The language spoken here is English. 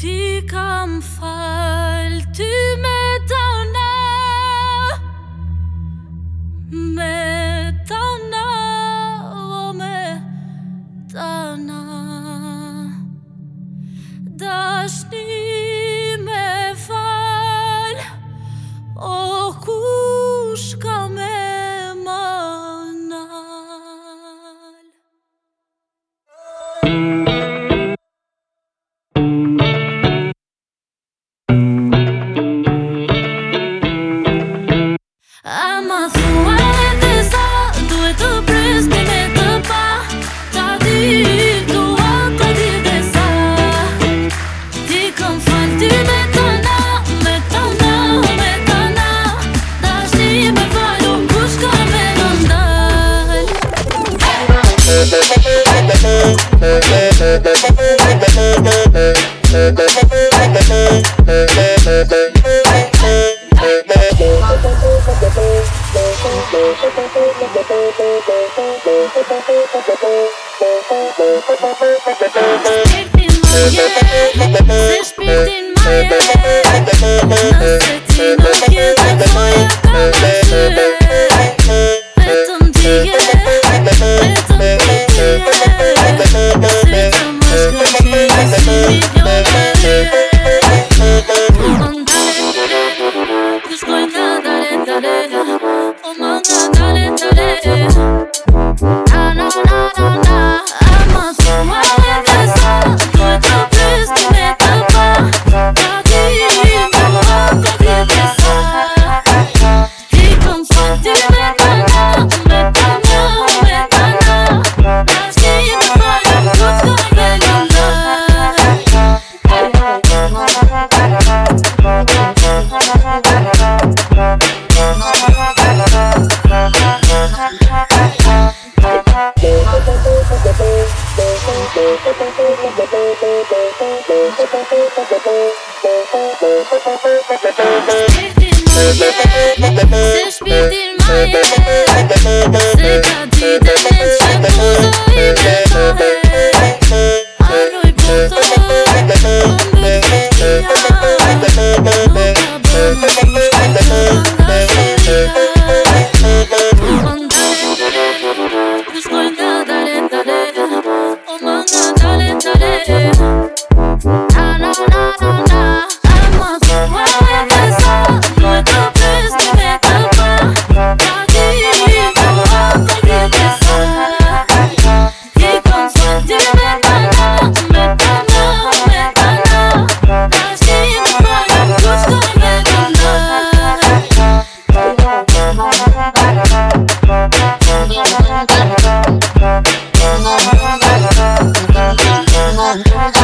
Tu comme folle, tu me donnes, me donnes, o me donnes. Spit in my ear, spit in my ear. Sitting on the edge. I'm